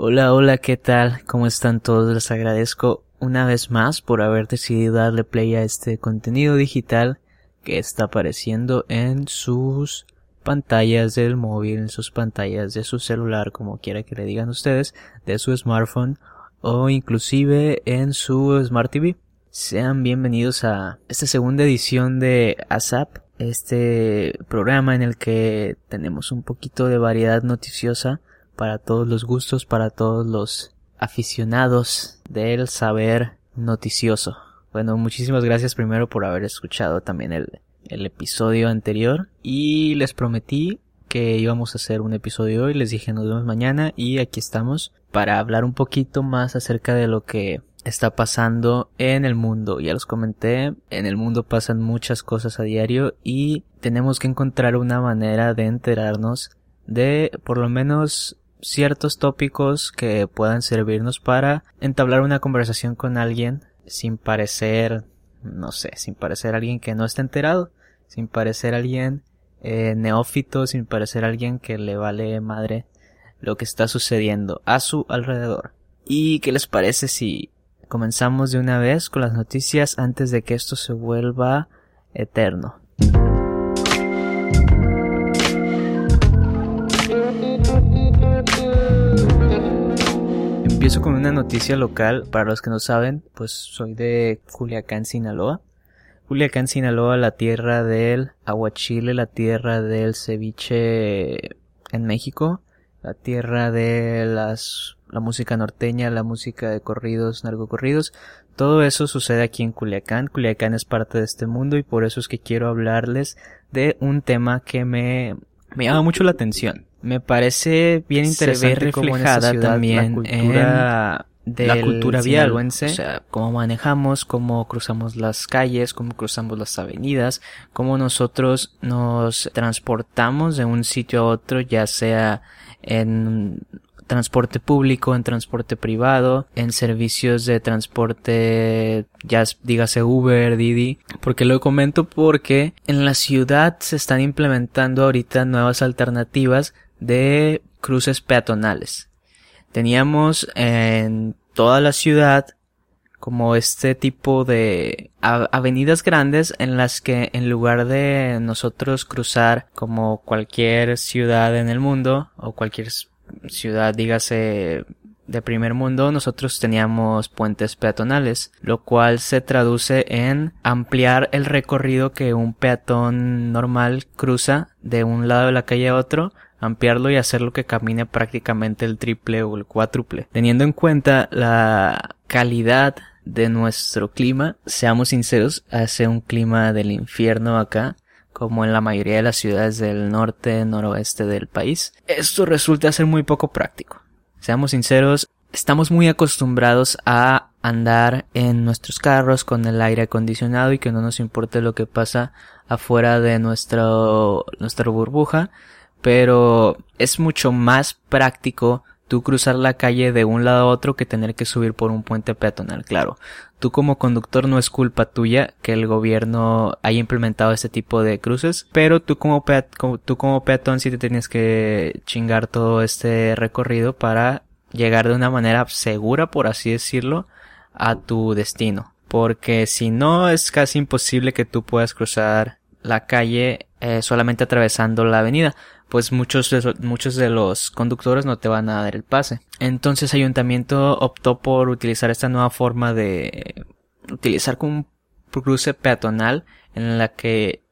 Hola, hola, ¿qué tal? ¿Cómo están todos? Les agradezco una vez más por haber decidido darle play a este contenido digital que está apareciendo en sus pantallas del móvil, en sus pantallas de su celular, como quiera que le digan ustedes, de su smartphone o inclusive en su Smart TV. Sean bienvenidos a esta segunda edición de ASAP, este programa en el que tenemos un poquito de variedad noticiosa para todos los gustos, para todos los aficionados del saber noticioso. Bueno, muchísimas gracias primero por haber escuchado también el, el episodio anterior y les prometí que íbamos a hacer un episodio hoy, les dije nos vemos mañana y aquí estamos para hablar un poquito más acerca de lo que está pasando en el mundo. Ya los comenté, en el mundo pasan muchas cosas a diario y tenemos que encontrar una manera de enterarnos de por lo menos ciertos tópicos que puedan servirnos para entablar una conversación con alguien sin parecer, no sé, sin parecer alguien que no esté enterado, sin parecer alguien eh, neófito, sin parecer alguien que le vale madre lo que está sucediendo a su alrededor. ¿Y qué les parece si comenzamos de una vez con las noticias antes de que esto se vuelva eterno? Empiezo con una noticia local. Para los que no saben, pues soy de Culiacán, Sinaloa. Culiacán, Sinaloa, la tierra del aguachile, la tierra del ceviche en México, la tierra de las, la música norteña, la música de corridos, narcocorridos. Todo eso sucede aquí en Culiacán. Culiacán es parte de este mundo y por eso es que quiero hablarles de un tema que me, me llama mucho la atención. Me parece bien interesante ve reflejada ciudad, también la cultura del la cultura vial, o sea, cómo manejamos, cómo cruzamos las calles, cómo cruzamos las avenidas, cómo nosotros nos transportamos de un sitio a otro, ya sea en transporte público, en transporte privado, en servicios de transporte, ya dígase Uber, Didi, porque lo comento porque en la ciudad se están implementando ahorita nuevas alternativas de cruces peatonales. Teníamos en toda la ciudad como este tipo de avenidas grandes en las que en lugar de nosotros cruzar como cualquier ciudad en el mundo o cualquier ciudad dígase de primer mundo nosotros teníamos puentes peatonales lo cual se traduce en ampliar el recorrido que un peatón normal cruza de un lado de la calle a otro ampliarlo y hacerlo que camine prácticamente el triple o el cuádruple. Teniendo en cuenta la calidad de nuestro clima, seamos sinceros, hace un clima del infierno acá, como en la mayoría de las ciudades del norte, noroeste del país. Esto resulta ser muy poco práctico. Seamos sinceros, estamos muy acostumbrados a andar en nuestros carros con el aire acondicionado y que no nos importe lo que pasa afuera de nuestro, nuestra burbuja pero es mucho más práctico tú cruzar la calle de un lado a otro que tener que subir por un puente peatonal, claro. Tú como conductor no es culpa tuya que el gobierno haya implementado este tipo de cruces, pero tú como, como peatón sí te tienes que chingar todo este recorrido para llegar de una manera segura, por así decirlo, a tu destino. Porque si no es casi imposible que tú puedas cruzar la calle eh, solamente atravesando la avenida pues muchos de, muchos de los conductores no te van a dar el pase. Entonces Ayuntamiento optó por utilizar esta nueva forma de utilizar como un cruce peatonal en la que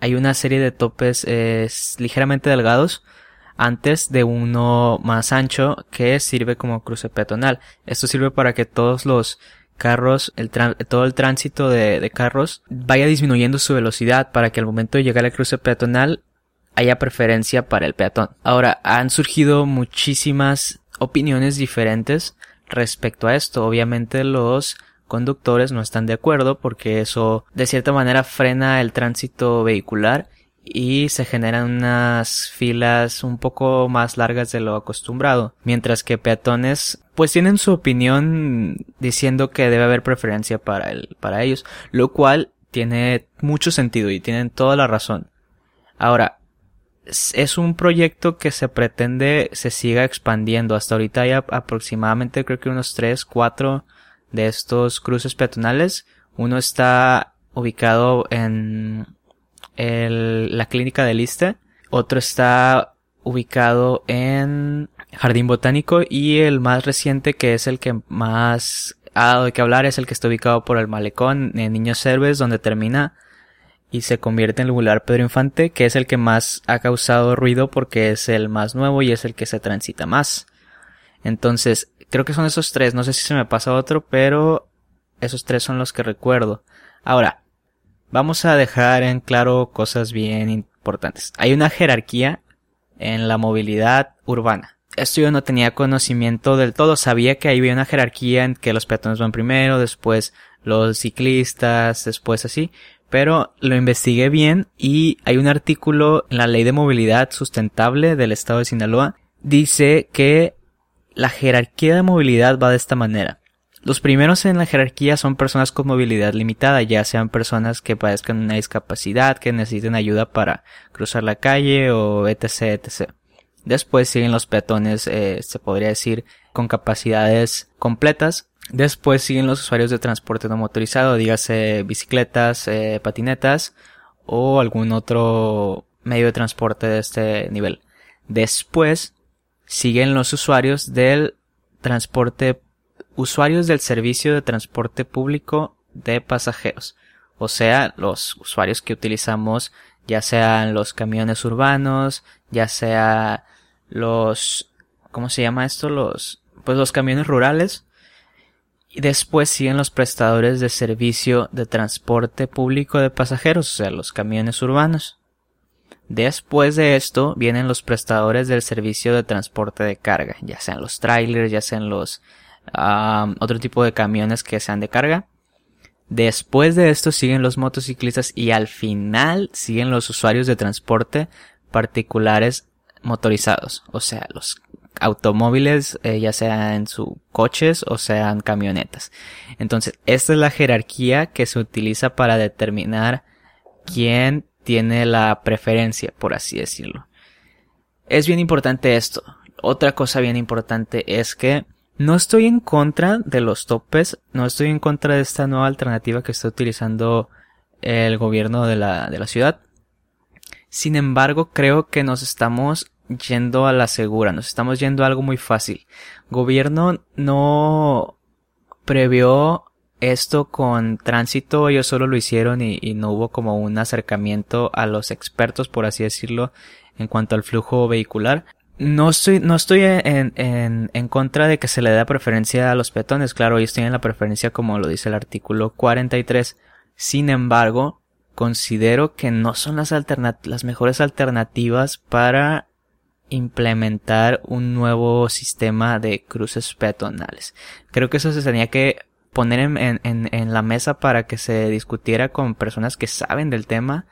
hay una serie de topes ligeramente delgados antes de uno más ancho que sirve como cruce peatonal. Esto sirve para que todos los carros, el todo el tránsito de, de carros vaya disminuyendo su velocidad para que al momento de llegar al cruce peatonal haya preferencia para el peatón. Ahora, han surgido muchísimas opiniones diferentes respecto a esto. Obviamente los conductores no están de acuerdo porque eso de cierta manera frena el tránsito vehicular y se generan unas filas un poco más largas de lo acostumbrado, mientras que peatones pues tienen su opinión diciendo que debe haber preferencia para el para ellos, lo cual tiene mucho sentido y tienen toda la razón. Ahora, es un proyecto que se pretende se siga expandiendo. Hasta ahorita hay aproximadamente creo que unos 3, 4 de estos cruces peatonales. Uno está ubicado en la clínica de Liste. Otro está ubicado en Jardín Botánico y el más reciente que es el que más ha dado de que hablar es el que está ubicado por el malecón en Niños Cerves donde termina y se convierte en el lugar Pedro Infante que es el que más ha causado ruido porque es el más nuevo y es el que se transita más. Entonces, creo que son esos tres, no sé si se me pasa otro, pero esos tres son los que recuerdo. Ahora, vamos a dejar en claro cosas bien importantes. Hay una jerarquía en la movilidad urbana. Esto yo no tenía conocimiento del todo, sabía que había una jerarquía en que los peatones van primero, después los ciclistas, después así, pero lo investigué bien y hay un artículo en la Ley de Movilidad Sustentable del Estado de Sinaloa, dice que la jerarquía de movilidad va de esta manera. Los primeros en la jerarquía son personas con movilidad limitada, ya sean personas que padezcan una discapacidad, que necesiten ayuda para cruzar la calle o etc. etc. Después siguen los peatones, eh, se podría decir, con capacidades completas. Después siguen los usuarios de transporte no motorizado, dígase bicicletas, eh, patinetas o algún otro medio de transporte de este nivel. Después siguen los usuarios del transporte usuarios del servicio de transporte público de pasajeros, o sea, los usuarios que utilizamos ya sean los camiones urbanos, ya sea los ¿cómo se llama esto? los pues los camiones rurales y después siguen los prestadores de servicio de transporte público de pasajeros, o sea, los camiones urbanos. Después de esto vienen los prestadores del servicio de transporte de carga, ya sean los trailers, ya sean los otro tipo de camiones que sean de carga. Después de esto siguen los motociclistas y al final siguen los usuarios de transporte particulares motorizados, o sea, los automóviles, eh, ya sean su coches o sean camionetas. Entonces, esta es la jerarquía que se utiliza para determinar quién tiene la preferencia, por así decirlo. Es bien importante esto. Otra cosa bien importante es que no estoy en contra de los topes, no estoy en contra de esta nueva alternativa que está utilizando el gobierno de la, de la ciudad. Sin embargo, creo que nos estamos yendo a la segura, nos estamos yendo a algo muy fácil. Gobierno no previó esto con tránsito, ellos solo lo hicieron y, no hubo como un acercamiento a los expertos, por así decirlo, en cuanto al flujo vehicular. No estoy, no estoy en, en, en, contra de que se le dé preferencia a los peatones. Claro, ellos tienen la preferencia como lo dice el artículo 43. Sin embargo, considero que no son las, las mejores alternativas para implementar un nuevo sistema de cruces peatonales. Creo que eso se tenía que poner en, la mesa para que se discutiera con personas que saben del tema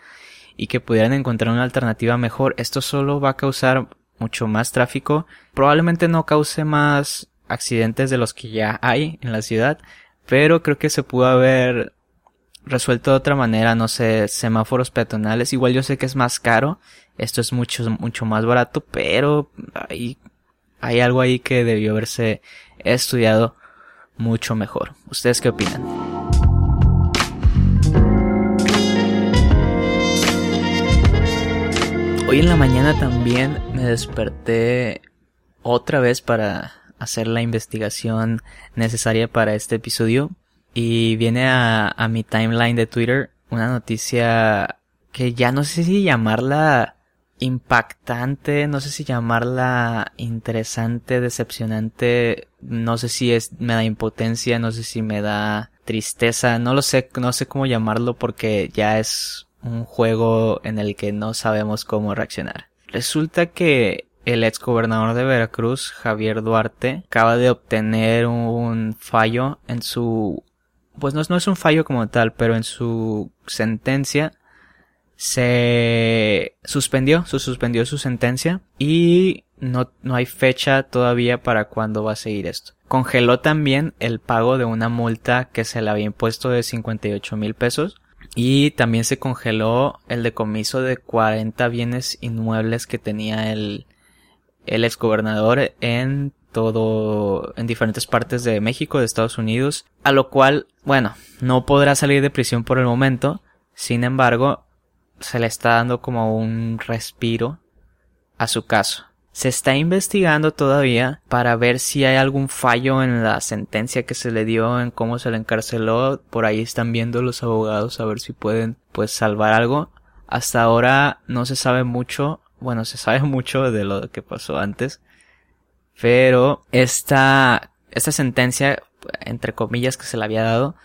y que pudieran encontrar una alternativa mejor. Esto solo va a causar mucho más tráfico. Probablemente no cause más accidentes de los que ya hay en la ciudad, pero creo que se pudo haber resuelto de otra manera, no sé, semáforos peatonales. Igual yo sé que es más caro, esto es mucho, mucho más barato, pero hay, hay algo ahí que debió haberse estudiado mucho mejor. ¿Ustedes qué opinan? Hoy en la mañana también me desperté otra vez para hacer la investigación necesaria para este episodio y viene a, a mi timeline de Twitter una noticia que ya no sé si llamarla impactante, no sé si llamarla interesante, decepcionante, no sé si es me da impotencia, no sé si me da tristeza, no lo sé, no sé cómo llamarlo porque ya es un juego en el que no sabemos cómo reaccionar. Resulta que el ex gobernador de Veracruz, Javier Duarte, acaba de obtener un fallo en su... Pues no, es un fallo como tal, pero en su sentencia se suspendió, se suspendió su sentencia y no, no hay fecha todavía para cuándo va a seguir esto. Congeló también el pago de una multa que se le había impuesto de 58 mil pesos Y también se congeló el decomiso de 40 bienes inmuebles que tenía el, el exgobernador en todo, en diferentes partes de México, de Estados Unidos, a lo cual, bueno, no podrá salir de prisión por el momento, sin embargo, se le está dando como un respiro a su caso. Se está investigando todavía para ver si hay algún fallo en la sentencia que se le dio, en cómo se le encarceló. Por ahí están viendo los abogados a ver si pueden pues salvar algo. Hasta ahora no se sabe mucho, bueno, se sabe mucho de lo que pasó antes, pero esta, esta sentencia, entre comillas, que se le había dado,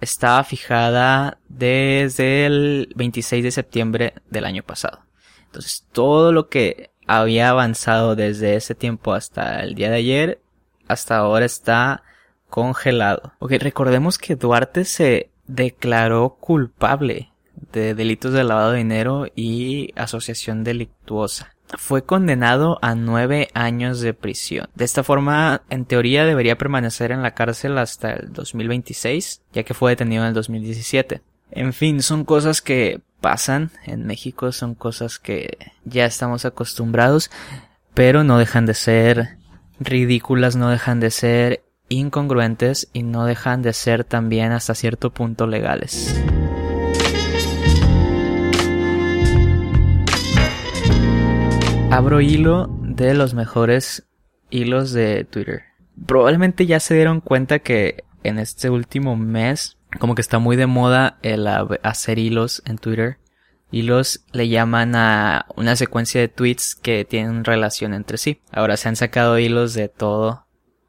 estaba fijada desde el 26 de septiembre del año pasado. Entonces, todo lo que había avanzado desde ese tiempo hasta el día de ayer, hasta ahora está congelado. Ok, recordemos que Duarte se declaró culpable de delitos de lavado de dinero y asociación delictuosa fue condenado a nueve años de prisión. De esta forma, en teoría, debería permanecer en la cárcel hasta el 2026, ya que fue detenido en el 2017. En fin, son cosas que pasan en México, son cosas que ya estamos acostumbrados, pero no dejan de ser ridículas, no dejan de ser incongruentes y no dejan de ser también hasta cierto punto legales. Abro hilo de los mejores hilos de Twitter. Probablemente ya se dieron cuenta que en este último mes como que está muy de moda el hacer hilos en Twitter. Hilos le llaman a una secuencia de tweets que tienen relación entre sí. Ahora se han sacado hilos de todo,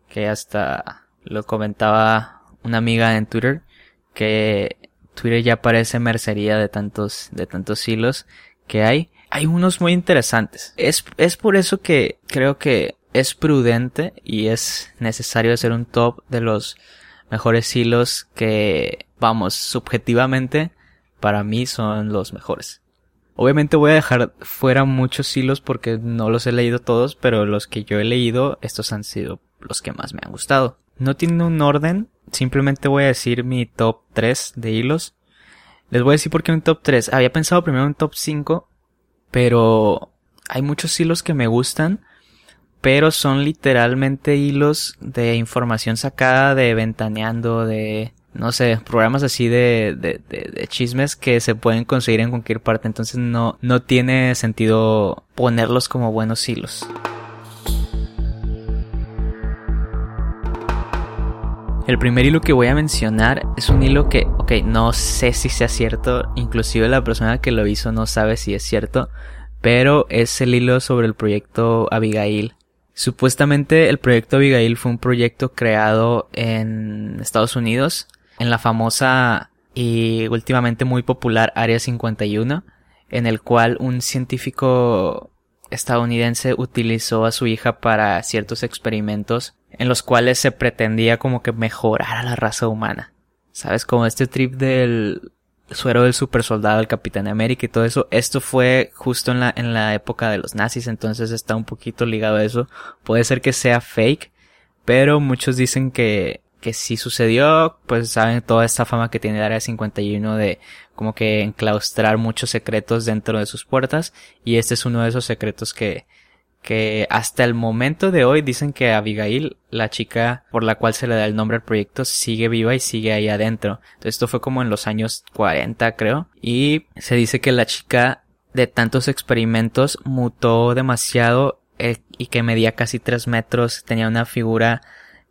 que hasta lo comentaba una amiga en Twitter, que Twitter ya parece mercería de tantos, de tantos hilos que hay hay unos muy interesantes. Es, es por eso que creo que es prudente y es necesario hacer un top de los mejores hilos que, vamos, subjetivamente, para mí son los mejores. Obviamente voy a dejar fuera muchos hilos porque no los he leído todos, pero los que yo he leído, estos han sido los que más me han gustado. No tienen un orden, simplemente voy a decir mi top 3 de hilos. Les voy a decir por qué un top 3. Había pensado primero un top 5, pero hay muchos hilos que me gustan, pero son literalmente hilos de información sacada de ventaneando, de, no sé, programas así de, de, de, chismes que se pueden conseguir en cualquier parte, entonces no, no tiene sentido ponerlos como buenos hilos. El primer hilo que voy a mencionar es un hilo que, ok, no sé si sea cierto, inclusive la persona que lo hizo no sabe si es cierto, pero es el hilo sobre el proyecto Abigail. Supuestamente el proyecto Abigail fue un proyecto creado en Estados Unidos, en la famosa y últimamente muy popular Área 51, en el cual un científico estadounidense utilizó a su hija para ciertos experimentos en los cuales se pretendía como que mejorar a la raza humana. ¿Sabes? Como este trip del suero del super soldado, el Capitán América y todo eso. Esto fue justo en la, en la época de los nazis, entonces está un poquito ligado a eso. Puede ser que sea fake, pero muchos dicen que, que sí sucedió, pues saben toda esta fama que tiene el Área 51 de como que enclaustrar muchos secretos dentro de sus puertas, y este es uno de esos secretos que, que hasta el momento de hoy dicen que Abigail, la chica por la cual se le da el nombre al proyecto, sigue viva y sigue ahí adentro. Entonces esto fue como en los años 40 creo. Y se dice que la chica de tantos experimentos mutó demasiado eh, y que medía casi 3 metros, tenía una figura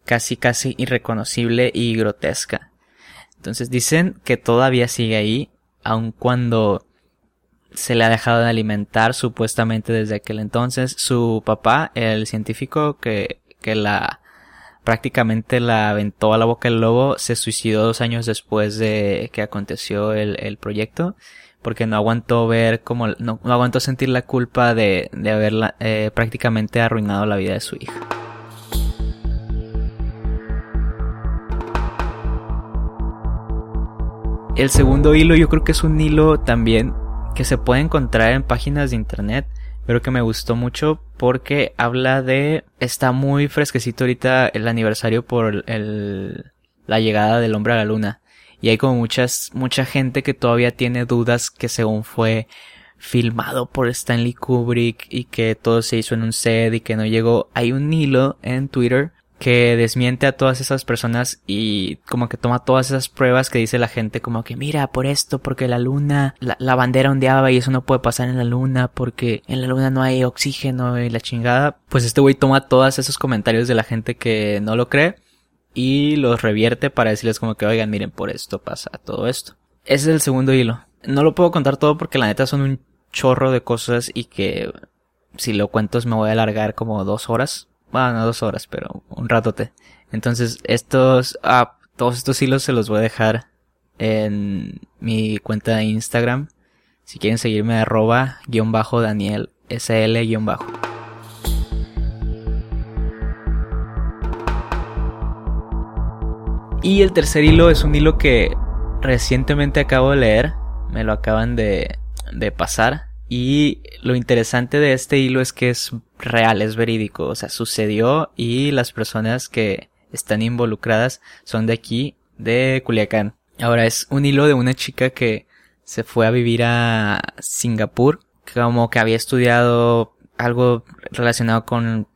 casi casi irreconocible y grotesca. Entonces dicen que todavía sigue ahí, aun cuando se le ha dejado de alimentar supuestamente desde aquel entonces. Su papá, el científico que, que la prácticamente la aventó a la boca del lobo, se suicidó dos años después de que aconteció el, el proyecto, porque no aguantó ver como, no, aguantó sentir la culpa de, de haberla eh, prácticamente arruinado la vida de su hija. El segundo hilo yo creo que es un hilo también que se puede encontrar en páginas de internet, pero que me gustó mucho porque habla de, está muy fresquecito ahorita el aniversario por el, la llegada del hombre a la luna. y hay como muchas, mucha gente que todavía tiene dudas que según fue filmado por Stanley Kubrick y que todo se hizo en un set y que no llegó. Hay un hilo en Twitter que desmiente a todas esas personas y como que toma todas esas pruebas que dice la gente como que mira por esto porque la luna la, bandera ondeaba y eso no puede pasar en la luna porque en la luna no hay oxígeno y la chingada pues este güey toma todos esos comentarios de la gente que no lo cree y los revierte para decirles como que oigan miren por esto pasa todo esto ese es el segundo hilo. No lo puedo contar todo porque la neta son un chorro de cosas y que si lo cuento me voy a alargar como dos horas bueno, no dos horas, pero un ratote. Entonces, estos, ah, todos estos hilos se los voy a dejar en mi cuenta de Instagram. Si quieren seguirme, arroba guion bajo Daniel SL guion bajo. Y el tercer hilo es un hilo que recientemente acabo de leer. Me lo acaban de, de pasar. Y lo interesante de este hilo es que es real, es verídico, o sea, sucedió y las personas que están involucradas son de aquí, de Culiacán. Ahora es un hilo de una chica que se fue a vivir a Singapur, como que había estudiado algo relacionado con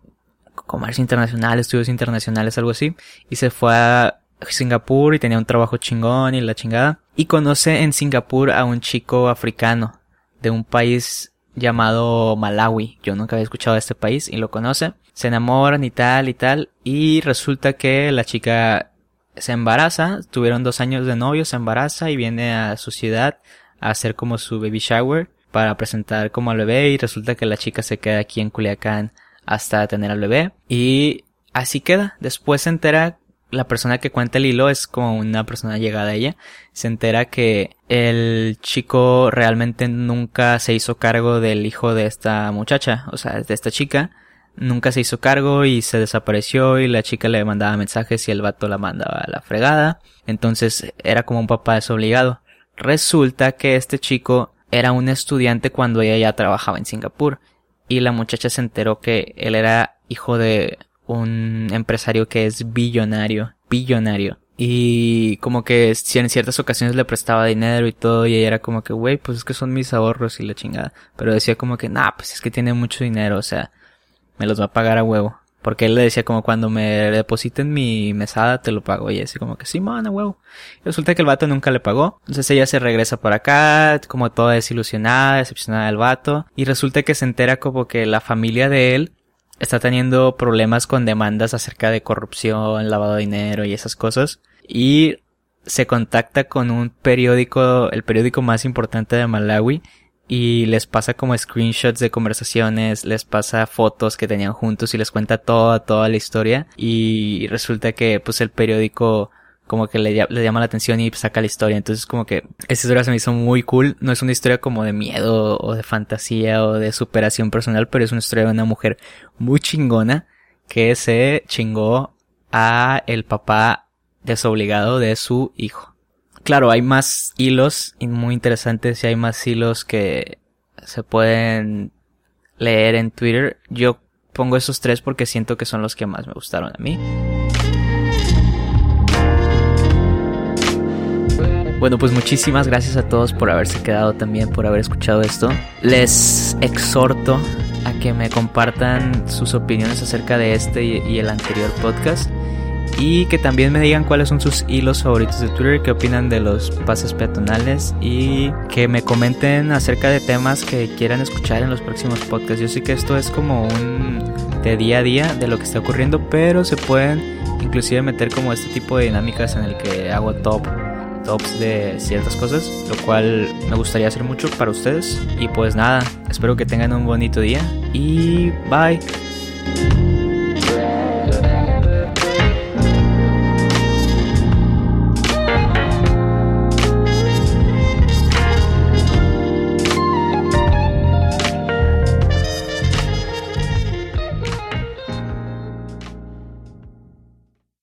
comercio internacional, estudios internacionales, algo así, y se fue a Singapur y tenía un trabajo chingón y la chingada, y conoce en Singapur a un chico africano de un país llamado Malawi. Yo nunca había escuchado de este país y lo conoce. Se enamoran y tal y tal. Y resulta que la chica se embaraza. Tuvieron dos años de novio, se embaraza y viene a su ciudad a hacer como su baby shower para presentar como al bebé. Y resulta que la chica se queda aquí en Culiacán hasta tener al bebé. Y así queda. Después se entera la persona que cuenta el hilo es como una persona llegada a ella, se entera que el chico realmente nunca se hizo cargo del hijo de esta muchacha, o sea, de esta chica, nunca se hizo cargo y se desapareció y la chica le mandaba mensajes y el vato la mandaba a la fregada, entonces era como un papá desobligado. Resulta que este chico era un estudiante cuando ella ya trabajaba en Singapur y la muchacha se enteró que él era hijo de un empresario que es billonario, billonario. Y como que si en ciertas ocasiones le prestaba dinero y todo, y ella era como que, güey, pues es que son mis ahorros y la chingada. Pero decía como que, nah, pues es que tiene mucho dinero, o sea, me los va a pagar a huevo. Porque él le decía como cuando me depositen mi mesada te lo pago. Y así como que sí, man, huevo. Y resulta que el vato nunca le pagó. Entonces ella se regresa por acá, como toda desilusionada, decepcionada del vato. Y resulta que se entera como que la familia de él está teniendo problemas con demandas acerca de corrupción, lavado de dinero y esas cosas. Y se contacta con un periódico, el periódico más importante de Malawi, y les pasa como screenshots de conversaciones, les pasa fotos que tenían juntos y les cuenta toda, toda la historia. Y resulta que pues el periódico como que le, llama la atención y saca la historia. Entonces como que esa historia se me hizo muy cool. No es una historia como de miedo o de fantasía o de superación personal, pero es una historia de una mujer muy chingona que se chingó a el papá desobligado de su hijo. Claro, hay más hilos muy interesantes y hay más hilos que se pueden leer en Twitter. Yo pongo esos tres porque siento que son los que más me gustaron a mí. Bueno, pues muchísimas gracias a todos por haberse quedado también, por haber escuchado esto. Les exhorto a que me compartan sus opiniones acerca de este y el anterior podcast. Y que también me digan cuáles son sus hilos favoritos de Twitter, qué opinan de los pases peatonales y que me comenten acerca de temas que quieran escuchar en los próximos podcasts. Yo sé que esto es como un de día a día de lo que está ocurriendo, pero se pueden inclusive meter como este tipo de dinámicas en el que hago top tops de ciertas cosas, lo cual me gustaría hacer mucho para ustedes. Y pues nada, espero que tengan un bonito día y bye.